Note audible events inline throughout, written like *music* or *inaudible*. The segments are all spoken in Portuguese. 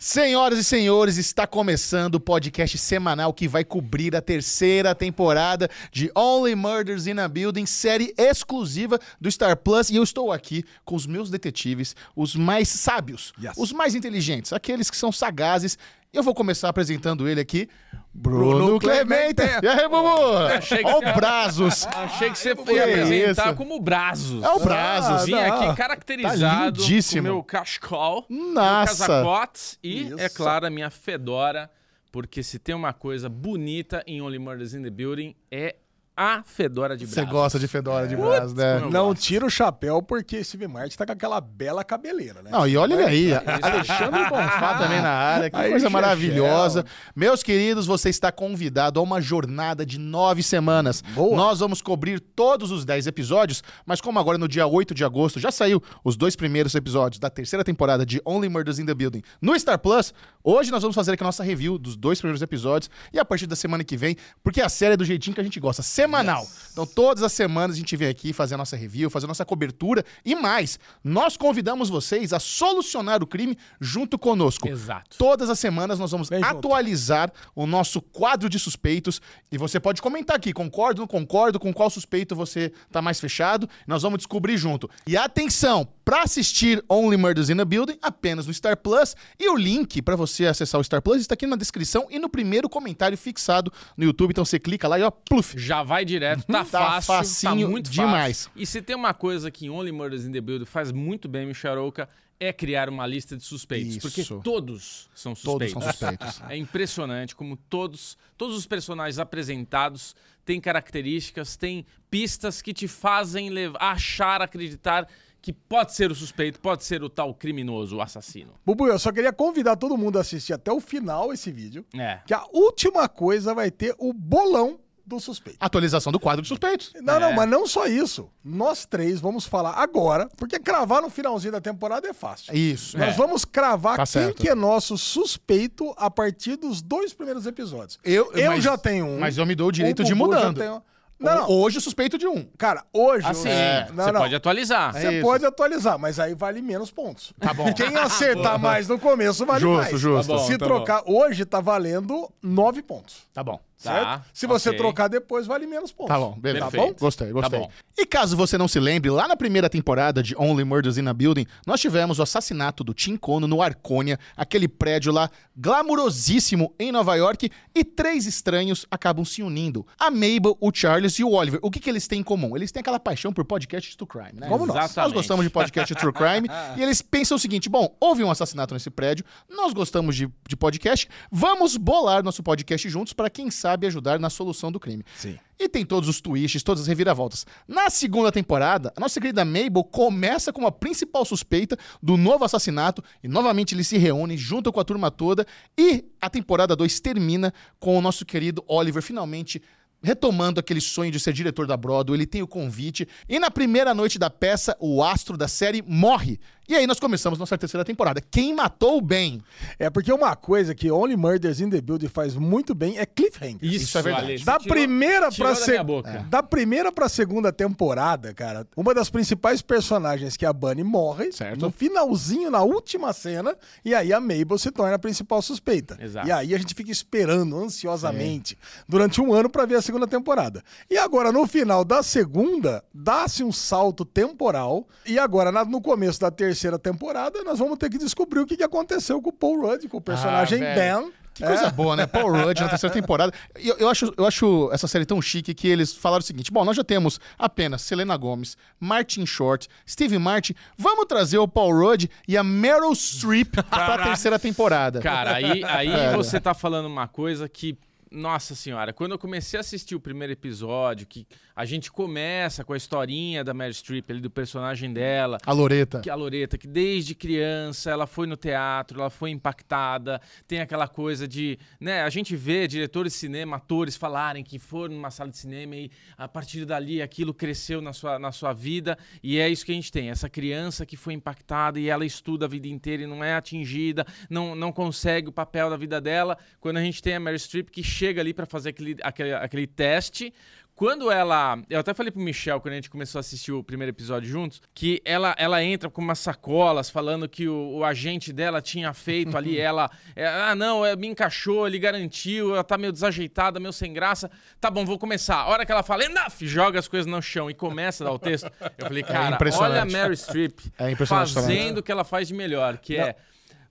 Senhoras e senhores, está começando o podcast semanal que vai cobrir a terceira temporada de Only Murders in a Building, série exclusiva do Star Plus. E eu estou aqui com os meus detetives, os mais sábios, Yes. os mais inteligentes, aqueles que são sagazes. Eu vou começar apresentando ele aqui, Bruno, Bruno Clemente. Clemente. E aí, Bubu? Achei que Ó o você- Brazos. Achei que você ia apresentar isso? como Brazos. É o Brazos. Vim Ah, aqui não. caracterizado Tá lindíssimo. com meu cachecol, meu Nossa. casacotes e, Isso. é claro, a minha fedora, porque se tem uma coisa bonita em Only Murders in the Building é a fedora de Você Brazos. gosta de fedora de Brazos, né? Não tira o chapéu porque Steve Martin tá com aquela bela cabeleira, né? Não, e olha ele aí, Alexandre Bonfá também na área, que Aí, coisa Chechel. maravilhosa. Meus queridos, você está convidado a uma jornada de nove semanas. Boa. Nós vamos cobrir todos os dez episódios, mas como agora no dia 8 de agosto já saiu os dois primeiros episódios da terceira temporada de Only Murders in the Building no Star Plus, hoje nós vamos fazer aqui a nossa review dos dois primeiros episódios e a partir da semana que vem, porque a série é do jeitinho que a gente gosta, semanal. Então todas as semanas a gente vem aqui fazer a nossa review, fazer a nossa cobertura e mais, nós convidamos vocês a solucionar o crime junto conosco. Exato. Todas as semanas nós vamos junto. atualizar o nosso quadro de suspeitos e você pode comentar aqui, concordo, não concordo, com qual suspeito você tá mais fechado, nós vamos descobrir junto. E atenção, para assistir Only Murders in a Building, apenas no Star Plus, e o link para você acessar o Star Plus está aqui na descrição e no primeiro comentário fixado no YouTube, então você clica lá e ó, pluf. Já vai direto, tá, Tá fácil, facinho tá muito demais. fácil. E se tem uma coisa que Only Murders in the Building faz muito bem, Micharouca, é criar uma lista de suspeitos. Isso. Porque todos são Todos suspeitos. são suspeitos. *laughs* É impressionante como todos, todos os personagens apresentados têm características, têm pistas que te fazem levar, achar, acreditar que pode ser o suspeito, pode ser o tal criminoso, o assassino. Bubu, eu só queria convidar todo mundo a assistir até o final esse vídeo, É. que a última coisa vai ter o bolão do suspeito. Atualização do quadro de suspeitos. Não, É. não, mas não só isso. Nós três vamos falar agora, porque cravar no finalzinho da temporada é fácil. Isso. Nós é. vamos cravar Tá quem certo. que é nosso suspeito a partir dos dois primeiros episódios. Eu, Eu mas- já tenho um. Mas eu me dou o direito O de mudando. um. Não, não. Hoje eu suspeito de um. Cara, hoje. Assim, eu- não, você não. pode atualizar. É Você isso. pode atualizar, mas aí vale menos pontos. Tá bom. *laughs* Quem acertar mais no começo vale Justo, mais. justo. Tá bom, Se tá trocar, hoje tá valendo nove pontos. Tá bom. Certo? Tá, Se você ok. trocar depois, vale menos pontos. Tá bom, beleza. Tá bom? Gostei, gostei. Tá bom. E caso você não se lembre, lá na primeira temporada de Only Murders in a Building, nós tivemos o assassinato do Tim Kono no Arconia, aquele prédio lá glamurosíssimo em Nova York, e três estranhos acabam se unindo. A Mabel, o Charles e o Oliver. O que, que eles têm em comum? Eles têm aquela paixão por podcast true crime, né? Como nós. Nós Exatamente. gostamos de podcast true crime *laughs* e eles pensam o seguinte: bom, houve um assassinato nesse prédio, nós gostamos de, de podcast, vamos bolar nosso podcast juntos para quem sabe ajudar na solução do crime. Sim. E tem todos os twists, todas as reviravoltas. Na segunda temporada, a nossa querida Mabel começa como a principal suspeita do novo assassinato e novamente eles se reúnem junto com a turma toda e a temporada 2 termina com o nosso querido Oliver finalmente retomando aquele sonho de ser diretor da Broadway, ele tem o convite e na primeira noite da peça, o astro da série morre. E aí nós começamos nossa terceira temporada. Quem matou o Ben? É porque uma coisa que Only Murders in the Building faz muito bem é cliffhanger. Isso é verdade. Ale, você Da tirou- primeira tirou da se- boca. Da primeira pra segunda temporada, cara, uma das principais personagens que é a Bunny morre Certo. no finalzinho, na última cena, e aí a Mabel se torna a principal suspeita. Exato. E aí a gente fica esperando ansiosamente durante um ano pra ver a segunda temporada. E agora, no final da segunda, dá-se um salto temporal, e agora, no começo da terceira temporada, nós vamos ter que descobrir o que aconteceu com o Paul Rudd, com o personagem Ah. Ben. Que coisa É. boa, né? Paul Rudd na terceira temporada. Eu, eu, acho, eu acho essa série tão chique que eles falaram o seguinte: bom, nós já temos apenas Selena Gomez, Martin Short, Steve Martin. Vamos trazer o Paul Rudd e a Meryl Streep pra terceira temporada. Cara, aí, aí Cara. você tá falando uma coisa que. Nossa senhora, quando eu comecei a assistir o primeiro episódio, que a gente começa com a historinha da Mary Streep, ali, do personagem dela, A Loreta. que a Loreta, que desde criança ela foi no teatro, ela foi impactada, tem aquela coisa de, né, a gente vê diretores de cinema, atores falarem que foram numa sala de cinema e a partir dali aquilo cresceu na sua, na sua vida. E é isso que a gente tem, essa criança que foi impactada e ela estuda a vida inteira e não é atingida, não, não consegue o papel da vida dela, quando a gente tem a Mary Streep que chega ali para fazer aquele, aquele, aquele teste Quando ela. Eu até falei pro Michel, quando a gente começou a assistir o primeiro episódio juntos, que ela, ela entra com umas sacolas falando que o, o agente dela tinha feito ali, *laughs* ela. é, ah, não, é, me encaixou, ele garantiu, ela tá meio desajeitada, meio sem graça. Tá bom, vou começar. A hora que ela fala, enough, joga as coisas no chão e começa a dar o texto, eu falei, cara, olha a. Mary Streep *laughs* É fazendo o que ela faz de melhor, que é.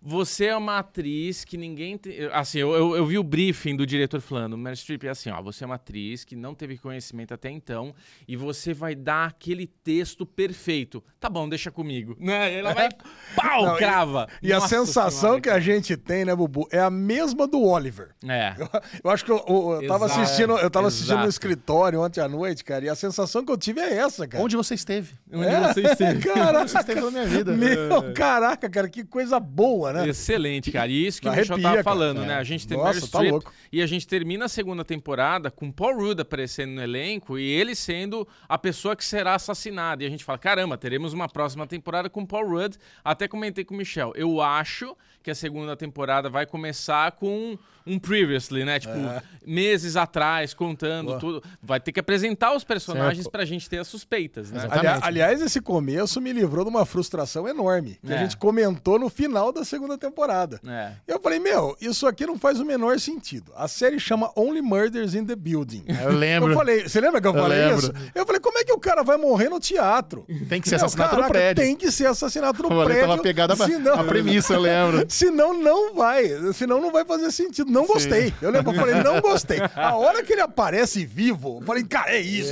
Você é uma atriz que ninguém. Te... Assim, eu, eu, eu vi o briefing do diretor falando: Meryl Streep é assim, ó. Você é uma atriz que não teve conhecimento até então e você vai dar aquele texto perfeito. Tá bom, deixa comigo. Né? Ela vai. *laughs* Pau! Não, e- crava. E a Nossa sensação Senhora, que a gente tem, né, Bubu, é a mesma do Oliver. É. *laughs* Eu acho que eu, eu, eu tava Exato. assistindo, eu tava assistindo no Exato. escritório ontem à noite, cara, e a sensação que eu tive é essa, cara. Onde você esteve? Onde É, você esteve. Caraca, Você esteve na minha vida. Meu, *laughs* caraca, cara, que coisa boa, né? Excelente, cara. E isso que Arrepia, o Michel tava cara. falando, É. né? A gente tem Nossa, Meryl tá Streep louco. e a gente termina a segunda temporada com Paul Rudd aparecendo no elenco e ele sendo a pessoa que será assassinada. E a gente fala, caramba, teremos uma próxima temporada com Paul Rudd. Até comentei com o Michel. Eu acho que a segunda temporada vai começar com um previously, né? Tipo, meses atrás, contando É. Boa. tudo. Vai ter que apresentar os personagens Certo. pra gente ter as suspeitas, né? Exatamente. Ali- aliás, esse começo me livrou de uma frustração enorme, que a É. gente comentou no final da segunda temporada. É. Eu falei, meu, isso aqui não faz o menor sentido. A série chama Only Murders in the Building. Eu lembro. Eu falei, você lembra que eu, Eu falei lembro. isso? Eu falei, como é que o cara vai morrer no teatro? Tem que ser Meu, assassinato no caraca, prédio. Tem que ser assassinato no Eu falei, prédio. tava pegada a- senão, a premissa, eu lembro. *laughs* senão não vai. Senão não vai fazer sentido. Não gostei. Eu lembro, eu falei, não *laughs* gostei. A hora que ele aparece vivo, eu falei, cara, é isso.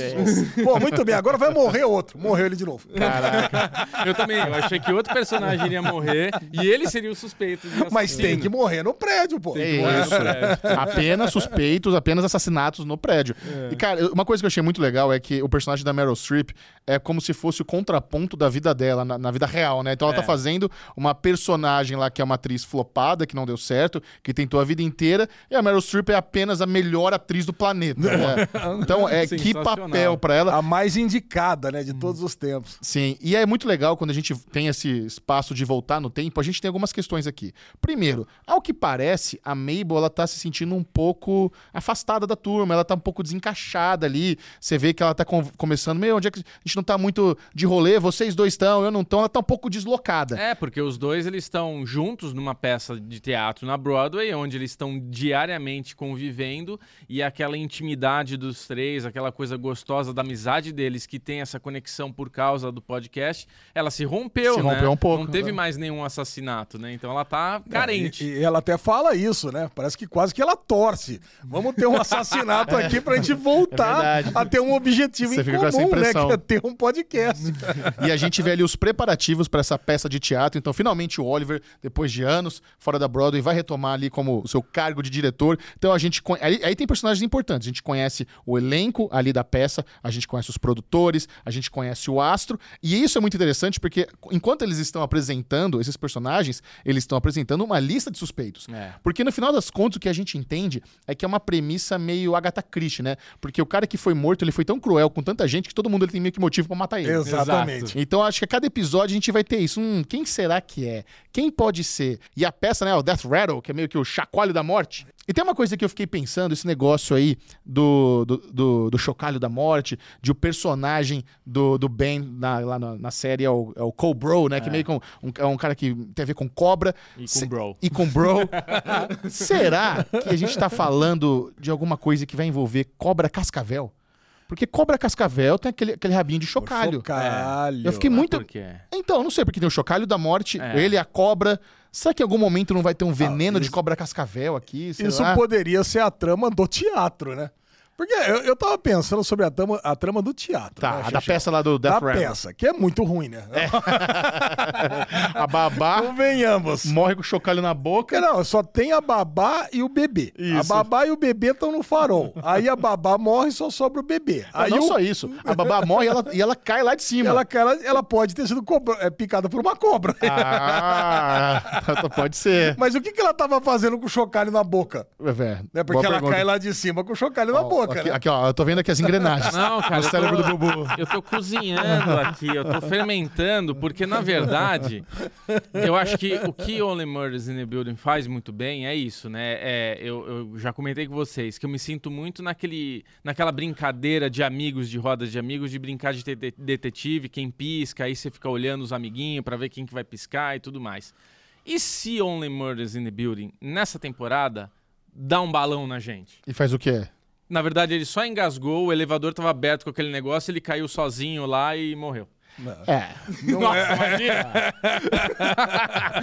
Pô, muito bem, agora vai morrer outro. Morreu ele de novo. Caraca. Eu também. Eu achei que outro personagem iria morrer e ele seria o suspeito. Mas assassino. tem que morrer no prédio, pô. É morrer no isso. prédio. apenas suspeitos, apenas assassinatos no prédio. E, cara, uma coisa que eu achei muito legal é que o personagem da Meryl Streep é como se fosse o contraponto da vida dela, na, na vida real, né? Então ela É. tá fazendo uma personagem lá que é uma atriz flopada, que não deu certo, que tentou a vida inteira, e a Meryl Streep é apenas a melhor atriz do planeta. né? *laughs* Então, é que papel pra ela. A mais indicada, né, de todos os tempos. Sim, e é muito legal quando a gente tem esse espaço de voltar no tempo, a gente tem algumas questões aqui. Primeiro, ao que parece, a Mabel, ela tá se sentindo um pouco afastada da turma, ela tá um pouco desencaixada ali, você vê que ela tá com- começando, meu, onde é que a gente não tá muito de rolê, vocês dois estão, eu não tô, ela tá um pouco deslocada. É, porque os dois eles estão juntos numa peça de teatro na Broadway, onde eles estão diariamente convivendo e aquela intimidade dos três, aquela coisa gostosa da amizade deles que tem essa conexão por causa do podcast, ela se rompeu, Se né? rompeu um pouco, Não teve né? mais nenhum assassinato, né? Então ela tá carente. E, e ela até fala isso, né? Parece que quase que ela torce. Vamos ter um assassinato *laughs* aqui pra gente voltar É a ter um objetivo Você em fica com essa comum, né? impressão. Que é ter um podcast. *laughs* E a gente vê ali os preparativos para essa peça de teatro. Então, finalmente, o Oliver, depois de anos fora da Broadway, vai retomar ali como o seu cargo de diretor. Então, a gente. Aí, aí tem personagens importantes. A gente conhece o elenco ali da peça, a gente conhece os produtores, a gente conhece o astro. E isso é muito interessante porque, enquanto eles estão apresentando esses personagens, eles estão apresentando uma lista de suspeitos. É. Porque no final das contas, o que a gente entende é que é uma premissa meio Agatha Christie, né? Porque o cara que foi morto, ele foi tão cruel com tanta gente que todo mundo ele tem meio que motivo pra matar ele. Exatamente. Então acho que a cada episódio a gente vai ter isso. Hum, quem será que é? Quem pode ser? E a peça, né, o Death Rattle, que é meio que o chacoalho da morte. E tem uma coisa que eu fiquei pensando, esse negócio aí do, do, do, do chocalho da morte, de o personagem do, do Ben na, lá na, na série é o, é o Cobro, né? Que meio que um, um, é um cara que tem a ver com cobra. E com Se- bro. E com bro. *laughs* será que a gente tá falando de alguma coisa que vai envolver cobra cascavel? Porque cobra cascavel tem aquele, aquele rabinho de chocalho. Chocalho. Eu fiquei muito. Por quê? Então, não sei, porque tem o chocalho da morte, É. ele, a cobra. Será que em algum momento não vai ter um veneno de isso- cobra cascavel aqui? Sei Isso lá? poderia ser a trama do teatro, né? Porque eu, eu tava pensando sobre a trama, a trama do teatro. Tá, né, a da peça lá do Da Death Rattle. peça, que é muito ruim, né? *laughs* A babá Convenhamos. morre com o chocalho na boca. Não, só tem a babá e o bebê. A Isso. babá e o bebê estão no farol. Aí a babá morre e só sobra o bebê. Aí não o- só isso. A babá morre e ela, e ela cai lá de cima. ela, ela, ela pode ter sido cobra- é, picada por uma cobra. Ah, *laughs* pode ser. Mas o que, que ela tava fazendo com o chocalho na boca? É, Né? Porque boa ela pergunta. cai lá de cima com o chocalho na Ó, Aqui, né? aqui, ó, eu tô vendo aqui as engrenagens. Não, cara, No eu cérebro tô- do Bubu. Eu tô cozinhando aqui, eu tô fermentando, porque na verdade, eu acho que o que Only Murders in the Building faz muito bem é isso, né? É, eu, eu já comentei com vocês que eu me sinto muito naquele, naquela brincadeira de amigos, de rodas de amigos, de brincar de te- detetive, quem pisca, aí você fica olhando os amiguinhos pra ver quem que vai piscar e tudo mais. E se Only Murders in the Building, nessa temporada, dá um balão na gente? E faz o quê? Na verdade, ele só engasgou, o elevador tava aberto com aquele negócio, ele caiu sozinho lá e morreu. É. Nossa, imagina!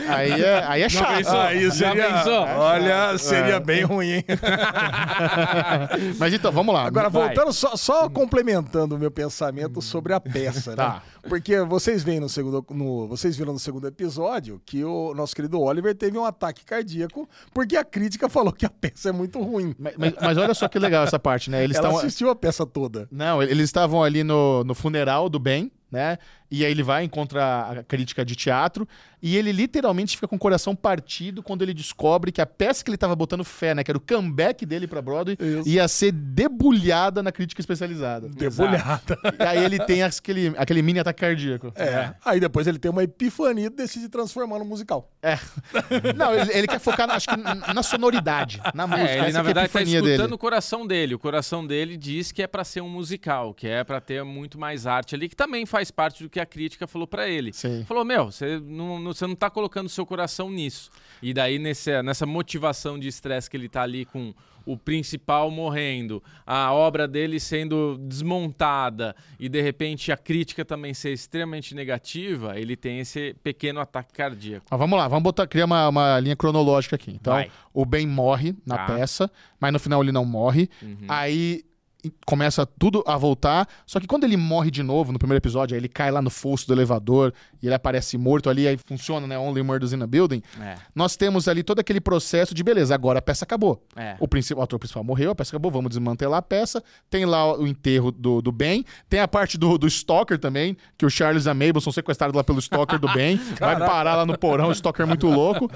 *laughs* Aí é, aí é chato. pensou? Aí seria, pensou? olha, seria bem ruim, hein? *laughs* Mas então, vamos lá. Agora, Vai. voltando, só, só complementando o meu pensamento sobre a peça, né? Tá. Porque vocês veem no segundo, no, vocês viram no segundo episódio que o nosso querido Oliver teve um ataque cardíaco porque a crítica falou que a peça é muito ruim. Mas, mas- mas olha só que legal essa parte, né? Eles Ela estão. assistiu a peça toda. Não, eles estavam ali no, no funeral do Ben, né? E aí ele vai, encontra a crítica de teatro, e ele literalmente fica com o coração partido quando ele descobre que a peça que ele tava botando fé, né? Que era o comeback dele pra Broadway, Isso. ia ser debulhada na crítica especializada. Debulhada. *laughs* E aí ele tem aquele, aquele mini ataque cardíaco. É. Aí depois ele tem uma epifania e decide transformar no musical. É. *laughs* Não, ele, ele quer focar, na- acho que na sonoridade, na música. É, ele essa na é verdade tá epifania escutando dele. o coração dele. O coração dele diz que é pra ser um musical, que é pra ter muito mais arte ali, que também faz parte do que a crítica falou pra ele. Sim. Falou, meu, você não, não- você não tá colocando seu coração nisso. E daí, nesse, nessa motivação de estresse que ele tá ali com o principal morrendo, a obra dele sendo desmontada e de repente a crítica também ser extremamente negativa, ele tem esse pequeno ataque cardíaco. Mas vamos lá, vamos botar, criar uma, uma linha cronológica aqui. Então, Vai. o Ben morre na Tá. peça, mas no final ele não morre. Uhum. Aí começa tudo a voltar. Só que quando ele morre de novo no primeiro episódio, aí ele cai lá no fosso do elevador e ele aparece morto ali, aí funciona, né? Only Murders in a Building. É, Nós temos ali todo aquele processo de beleza, agora a peça acabou. é. O, principal, o ator principal morreu, a peça acabou, vamos desmantelar a peça. Tem lá o enterro do, do Ben. Tem a parte do, do Stalker também, que o Charles e a Mabel são sequestrados lá pelo Stalker do Ben. *laughs* Vai parar lá no porão, o Stalker é muito louco.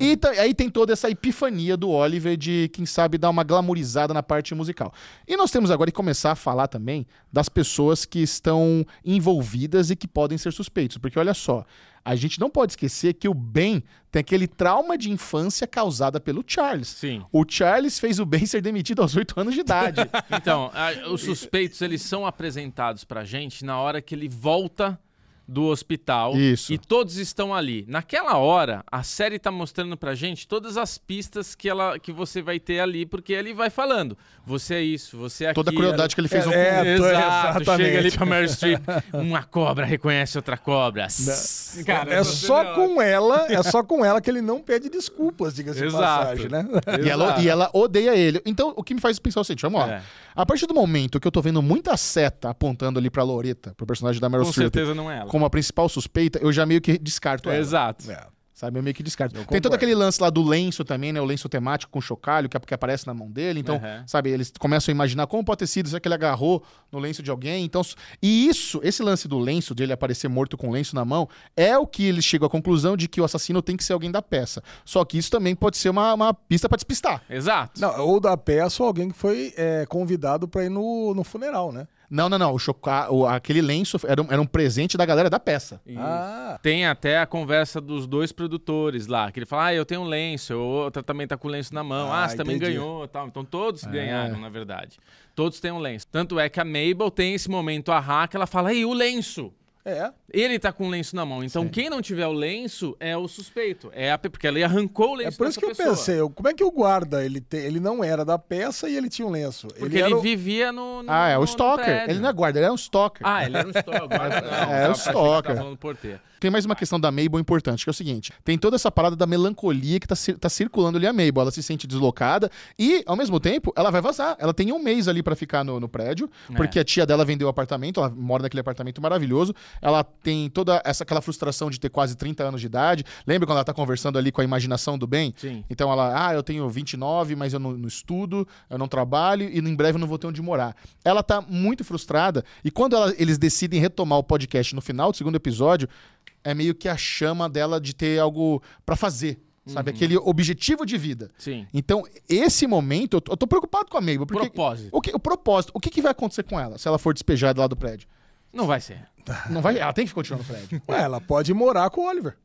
E aí tem toda essa epifania do Oliver de, quem sabe, dar uma glamourizada na parte musical. E nós temos agora que começar a falar também das pessoas que estão envolvidas e que podem ser suspeitos. Porque olha só, a gente não pode esquecer que o Ben tem aquele trauma de infância causada pelo Charles. Sim. O Charles fez o Ben ser demitido aos 8 anos de idade. *laughs* Então, a- os suspeitos eles são apresentados pra gente na hora que ele volta do hospital Isso. e todos estão ali. Naquela hora, a série tá mostrando pra gente todas as pistas que ela que você vai ter ali, porque ele vai falando. Você é isso, você é aquilo. Toda a crueldade que ele fez É, ao é, tô- Exato, exatamente. chega ali pra Meryl Streep, *laughs* uma cobra reconhece outra cobra. Cara, é só com ela, é só com ela que ele não pede desculpas, diga-se de passagem, né? E ela, e ela odeia ele. Então, o que me faz pensar é o seguinte, vamos lá. É. A partir do momento que eu tô vendo muita seta apontando ali pra Loreta, pro personagem da Meryl Com Streep, certeza não é ela. Como a principal suspeita, eu já meio que descarto ela. Exato. É. Sabe? Eu meio que descarto. Eu Tem todo aquele lance lá do lenço também, né? O lenço temático com chocalho que, que aparece na mão dele. Então, Uhum. sabe, eles começam a imaginar como pode ter sido, será que ele agarrou no lenço de alguém? Então, e isso, esse lance do lenço, de ele aparecer morto com o lenço na mão, é o que eles chegam à conclusão de que o assassino tem que ser alguém da peça. Só que isso também pode ser uma, uma pista pra despistar. Exato. Não, ou da peça ou alguém que foi é, convidado pra ir no, no funeral, né? Não, não, não. O choca... o- aquele lenço era um, era um presente da galera da peça. Ah, Tem até a conversa dos dois produtores lá, que ele fala, ah, eu tenho um lenço, outra também tá com o lenço na mão, ah, Ah, você também ganhou tal. Então todos ganharam, na verdade. Todos têm um lenço. Tanto é que a Mabel tem esse momento a que ela fala, ei, o lenço! É. Ele tá com o lenço na mão. Então quem não tiver o lenço é o suspeito. É a, porque ela arrancou o É lenço por isso que eu pessoa. pensei, eu- como é que o guarda, ele, te- ele não era da peça e ele tinha um lenço? Porque era ele o- vivia no, no Ah, é o no Stalker. Ele não é guarda, ele é um Stalker. Ah, ele era um stalker. *laughs* Não. É, é o que stalker. Tem mais uma questão da Mabel importante, que é o seguinte: tem toda essa parada da melancolia que tá, cir- tá circulando ali a Mabel. Ela se sente deslocada e, ao mesmo tempo, ela vai vazar. Ela tem um mês ali pra ficar no, no prédio, É. porque a tia dela vendeu o apartamento, ela mora naquele apartamento maravilhoso. Ela tem toda essa aquela frustração de ter quase 30 anos de idade. Lembra quando ela tá conversando ali com a imaginação do bem? Sim. Então ela, ah, eu tenho 29, mas eu não, não estudo, eu não trabalho e em breve eu não vou ter onde morar. Ela tá muito frustrada e quando ela- eles decidem retomar o podcast no final do segundo episódio, é meio que a chama dela de ter algo pra fazer. sabe? Aquele objetivo de vida. Sim. Então, esse momento, eu tô, eu tô preocupado com a Mabel. Porque Propósito. O, que, o propósito. O que, que vai acontecer com ela se ela for despejada lá do prédio? Não vai ser. Não vai, ela tem que continuar no prédio. Ué, ela pode morar com o Oliver.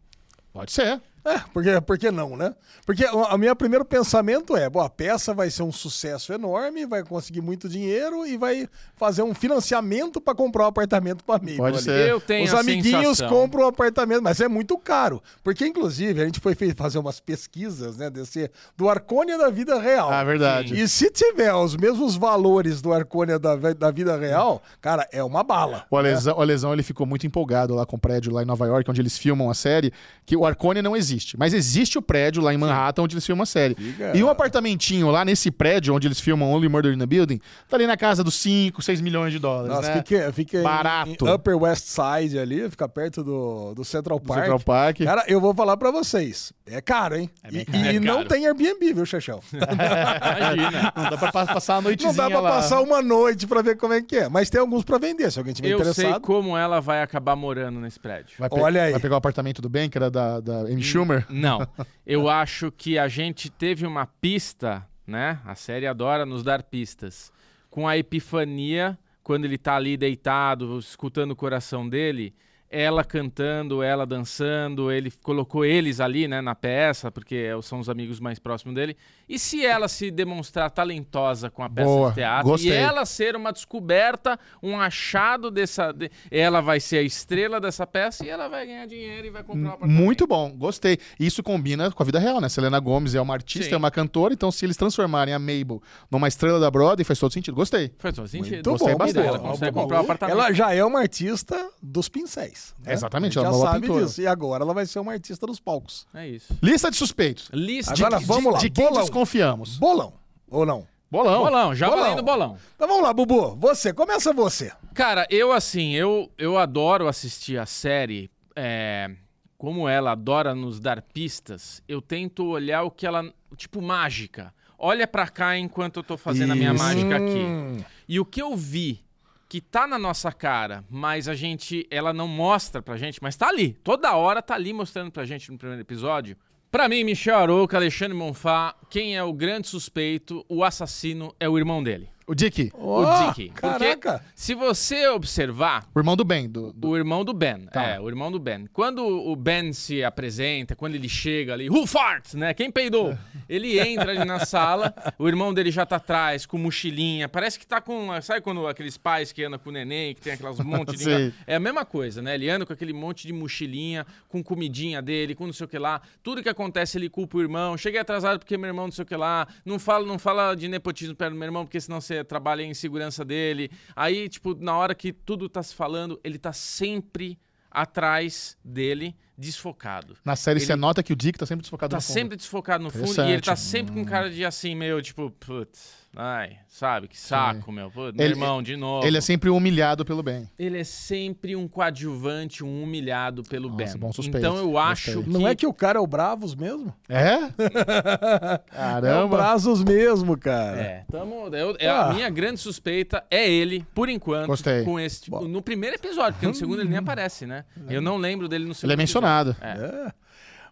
Pode ser. É, porque, por que não, né? Porque o meu primeiro pensamento é, bom, a peça vai ser um sucesso enorme, vai conseguir muito dinheiro e vai fazer um financiamento para comprar um apartamento para mim. Pode ser. Eu tenho Os a amiguinhos sensação. compram um apartamento, mas é muito caro. Porque, inclusive, a gente foi fazer umas pesquisas, né, desse, do Arcônia da vida real. Ah, verdade. E se tiver os mesmos valores do Arcônia da, da vida real, cara, é uma bala. O Alesão, o Alesão, ele ficou muito empolgado lá com o prédio lá em Nova York, onde eles filmam a série, que o Arcone não existe. Mas existe o prédio lá em Manhattan, onde eles filmam a série. Fica- E um apartamentinho lá nesse prédio, onde eles filmam Only Murder in the Building, tá ali na casa dos 5, 6 milhões de dólares, Nossa, né? fica, fica em- Barato. em Upper West Side ali, fica perto do, do Central Park. Central Park. Cara, eu vou falar pra vocês. É caro, hein? bem e caro. e É não caro. tem Airbnb, viu, Xaxão? *laughs* Imagina. Não dá pra pa- passar a Não noitezinha dá pra lá. passar uma noite pra ver como é que é. Mas tem alguns pra vender, se alguém tiver Eu sei interessado. como ela vai acabar morando nesse prédio. Vai Olha aí. Vai pegar o apartamento do Ben, que era da, da Amy Schumer. Não. *laughs* Eu acho que a gente teve uma pista, né? A série adora nos dar pistas. Com a epifania, quando ele tá ali deitado, escutando o coração dele, ela cantando, ela dançando, ele colocou eles ali, né, na peça, porque são os amigos mais próximos dele. E se ela se demonstrar talentosa com a peça Boa, de teatro gostei. e ela ser uma descoberta, um achado dessa, de- ela vai ser a estrela dessa peça e ela vai ganhar dinheiro e vai comprar um apartamento. Muito bom, gostei. Isso combina com a vida real, né? Selena Gomes é uma artista, Sim. é uma cantora, então se eles transformarem a Mabel numa estrela da Broadway, faz todo sentido. Gostei. Faz todo sentido. Muito Gostei bom, bastante. Ela muito consegue bom. comprar um apartamento. Ela já é uma artista dos pincéis. Né? Exatamente, ela é já boa sabe pintora. disso. E agora ela vai ser uma artista dos palcos. É isso. Lista de suspeitos. Lista Agora de... vamos lá, De quem bolão. desconfiamos? Bolão. Ou não? Bolão. Bolão, já Bolão. valendo bolão. Então vamos lá, Bubu. Você, começa você. Cara, eu assim, eu, eu adoro assistir a série. é, como ela adora nos dar pistas, eu tento olhar o que ela. Tipo, mágica. Olha pra cá enquanto eu tô fazendo a minha Isso. mágica aqui. Hum, E o que eu vi que tá na nossa cara, mas a gente, ela não mostra pra gente, mas tá ali. Toda hora tá ali mostrando pra gente no primeiro episódio. Pra mim, Michel Arouca, Alexandre Monfá, quem é o grande suspeito, o assassino é o irmão dele, O Dick, o ó, Dick. Porque Caraca. se você observar, o irmão do Ben. Do, do- o irmão do Ben. Tá. É, o irmão do Ben. Quando o Ben se apresenta, quando ele chega ali, who farts, né? Quem peidou? *laughs* Ele entra ali na sala, o irmão dele já tá atrás, com mochilinha. Parece que tá com. Sabe quando aqueles pais que andam com o neném, que tem aquelas monte de. *laughs* É a mesma coisa, né? Ele anda com aquele monte de mochilinha, com comidinha dele, com não sei o que lá. Tudo que acontece, ele culpa o irmão. Cheguei atrasado porque meu irmão não sei o que lá. Não fala, não fala de nepotismo perto do meu irmão, porque senão você trabalha em segurança dele. Aí, tipo, na hora que tudo tá se falando, ele tá sempre atrás dele, desfocado. Na série Ele você nota que o Dick tá sempre desfocado Tá no fundo. sempre desfocado no fundo e ele tá sempre com cara de assim, meio tipo, putz, ai, sabe, que saco, meu. Putz, meu Ele- irmão, de novo. Ele é sempre humilhado pelo Ben. Ele é sempre um coadjuvante, um humilhado pelo Nossa, Ben. bom suspeito. Então eu acho Gostei. que. Não é que o cara é o Bravos mesmo? É? *laughs* É o Caramba. Brazos mesmo, cara. É, tamo, eu- é Ah. a minha grande suspeita é ele, por enquanto, Gostei. com esse tipo, no primeiro episódio, porque no segundo ele nem aparece, né? Eu não lembro dele no segundo. Ele é mencionado. É. É.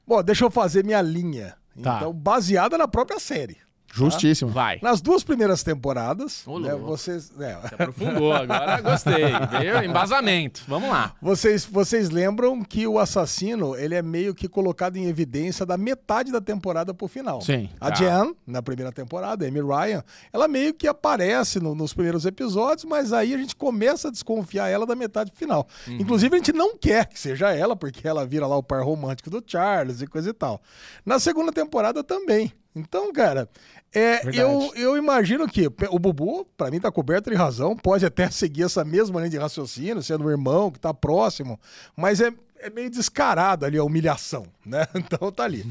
Bom, deixa eu fazer minha linha. Tá. Então, baseada na própria série. Justíssimo. Vai. Nas duas primeiras temporadas, Ô, né, vocês, é, Aprofundou, agora *laughs* gostei. Veio embasamento. Vamos lá. vocês, vocês lembram que o assassino ele é meio que colocado em evidência da metade da temporada pro final. Sim. A Tá. Jan, na primeira temporada, a Amy Ryan, ela meio que aparece no- nos primeiros episódios, mas aí a gente começa a desconfiar ela da metade pro final. Uhum. Inclusive, a gente não quer que seja ela, porque ela vira lá o par romântico do Charles e coisa e tal. Na segunda temporada também. Então, cara, é, eu, eu imagino que o Bubu, pra mim, tá coberto de razão, pode até *laughs* seguir essa mesma linha de raciocínio, sendo um irmão que tá próximo, mas é, é meio descarado ali a humilhação, né? *laughs* Então tá ali.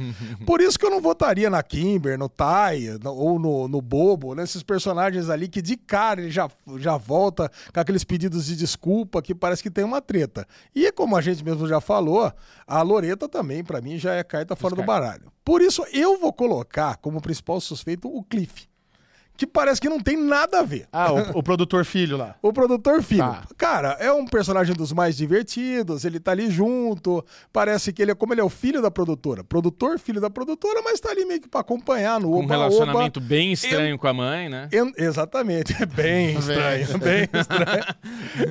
Por isso que eu não votaria na Kimber, no Tai, ou no, no Bobo, nesses personagens ali que de cara ele já, já volta com aqueles pedidos de desculpa que parece que tem uma treta. E como a gente mesmo já falou, a Loreta também, pra mim, já é carta fora do Descarta. baralho. Por isso eu vou colocar como principal suspeito o Cliff que parece que não tem nada a ver. Ah, o, o produtor filho lá. O produtor filho. Tá. Cara, é um personagem dos mais divertidos, ele tá ali junto. Parece que ele é como ele é o filho da produtora. Produtor, filho da produtora, mas tá ali meio que pra acompanhar no Um oba relacionamento bem estranho com a mãe, né? En- Exatamente, é bem *laughs* estranho, bem estranho.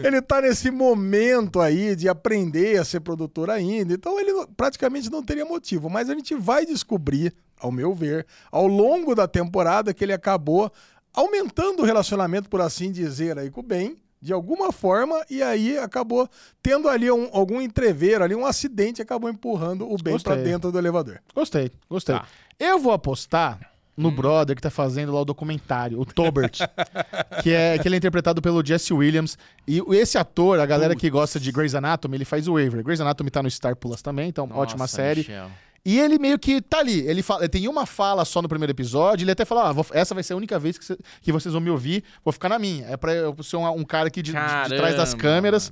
Ele tá nesse momento aí de aprender a ser produtor ainda, então ele praticamente não teria motivo, mas a gente vai descobrir, ao meu ver, ao longo da temporada que ele acabou aumentando o relacionamento, por assim dizer, aí com o Ben, de alguma forma, e aí acabou tendo ali um- algum entrever, ali um acidente, acabou empurrando o Ben pra dentro do elevador. Gostei, gostei. Tá. Eu vou apostar no brother que tá fazendo lá o documentário, o Tobert, *laughs* que é que ele é interpretado pelo Jesse Williams. E esse ator, a galera que gosta de Grey's Anatomy, ele faz o Waver. Grey's Anatomy tá no Star Plus também, então ótima Nossa, série. Michel. E ele meio que tá ali. Ele, fala, ele tem uma fala só no primeiro episódio. Ele até fala: ah, vou- essa vai ser a única vez que, cê- que vocês vão me ouvir. Vou ficar na minha. É pra eu ser um, um cara aqui de, de- de trás das câmeras.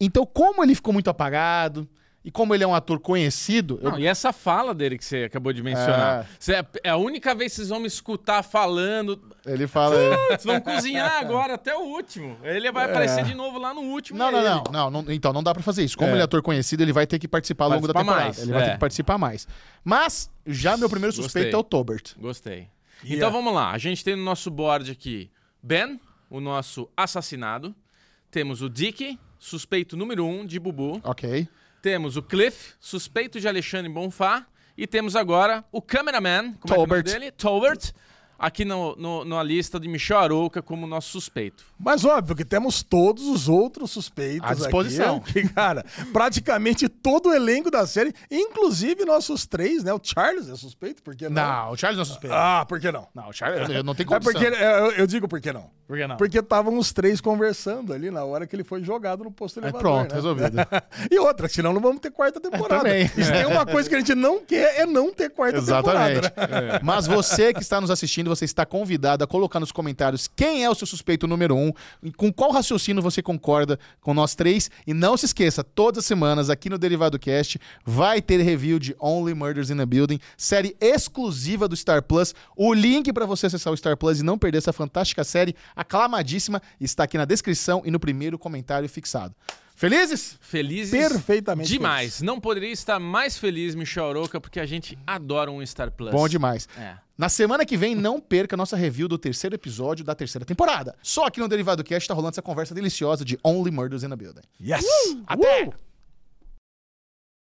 Então, como ele ficou muito apagado e como ele é um ator conhecido, eu- Não, e essa fala dele que você acabou de mencionar. Cê é, é a única vez que vocês vão me escutar falando. ele fala. Vocês vão cozinhar *laughs* agora até o último. Ele vai aparecer de novo lá no último. Não, não, não, não, não. Então não dá pra fazer isso. Como É. ele é ator conhecido, ele vai ter que participar ao longo da temporada. mais, Ele vai é. ter que participar mais. Mas já meu primeiro suspeito Gostei. é o Tobert. Gostei. E Então vamos lá. A gente tem no nosso board aqui Ben, o nosso assassinado. Temos o Dick, suspeito número um de Bubu. Ok. Temos o Cliff, suspeito de Alexandre Bonfá. E temos agora o cameraman, como Tolbert. é é o nome dele? Tolbert, aqui no, no- na lista de Michel Arouca como nosso suspeito. Mas óbvio que temos todos os outros suspeitos À disposição. *laughs* aqui. Cara, praticamente todo o elenco da série, inclusive nossos três, né? O Charles é suspeito, por que não? Não, o Charles não é suspeito. Ah, por que não? Não, o Charles eu não tenho *laughs* É condição. porque, é, eu, eu digo por que não. Por que não? Porque estavam os três conversando ali na hora que ele foi jogado no posto É, elevador. pronto, né? resolvido. *laughs* e outra, senão não vamos ter quarta temporada. também. E se tem uma coisa que a gente não quer, é não ter quarta Exatamente. temporada. né? Mas você que está nos assistindo, você está convidado a colocar nos comentários quem é o seu suspeito número um, com qual raciocínio você concorda com nós três. E não se esqueça, todas as semanas aqui no Derivado Cast vai ter review de Only Murders in a Building, série exclusiva do Star Plus. O link para você acessar o Star Plus e não perder essa fantástica série aclamadíssima está aqui na descrição e no primeiro comentário fixado. Felizes? Felizes Perfeitamente demais. Não poderia estar mais feliz, Michel Arouca, porque a gente adora um Star Plus. Bom demais. É. Na semana que vem, não perca a nossa review do terceiro episódio da terceira temporada. Só aqui no Derivado Cast tá rolando essa conversa deliciosa de Only Murders in a Building. Yes! Até!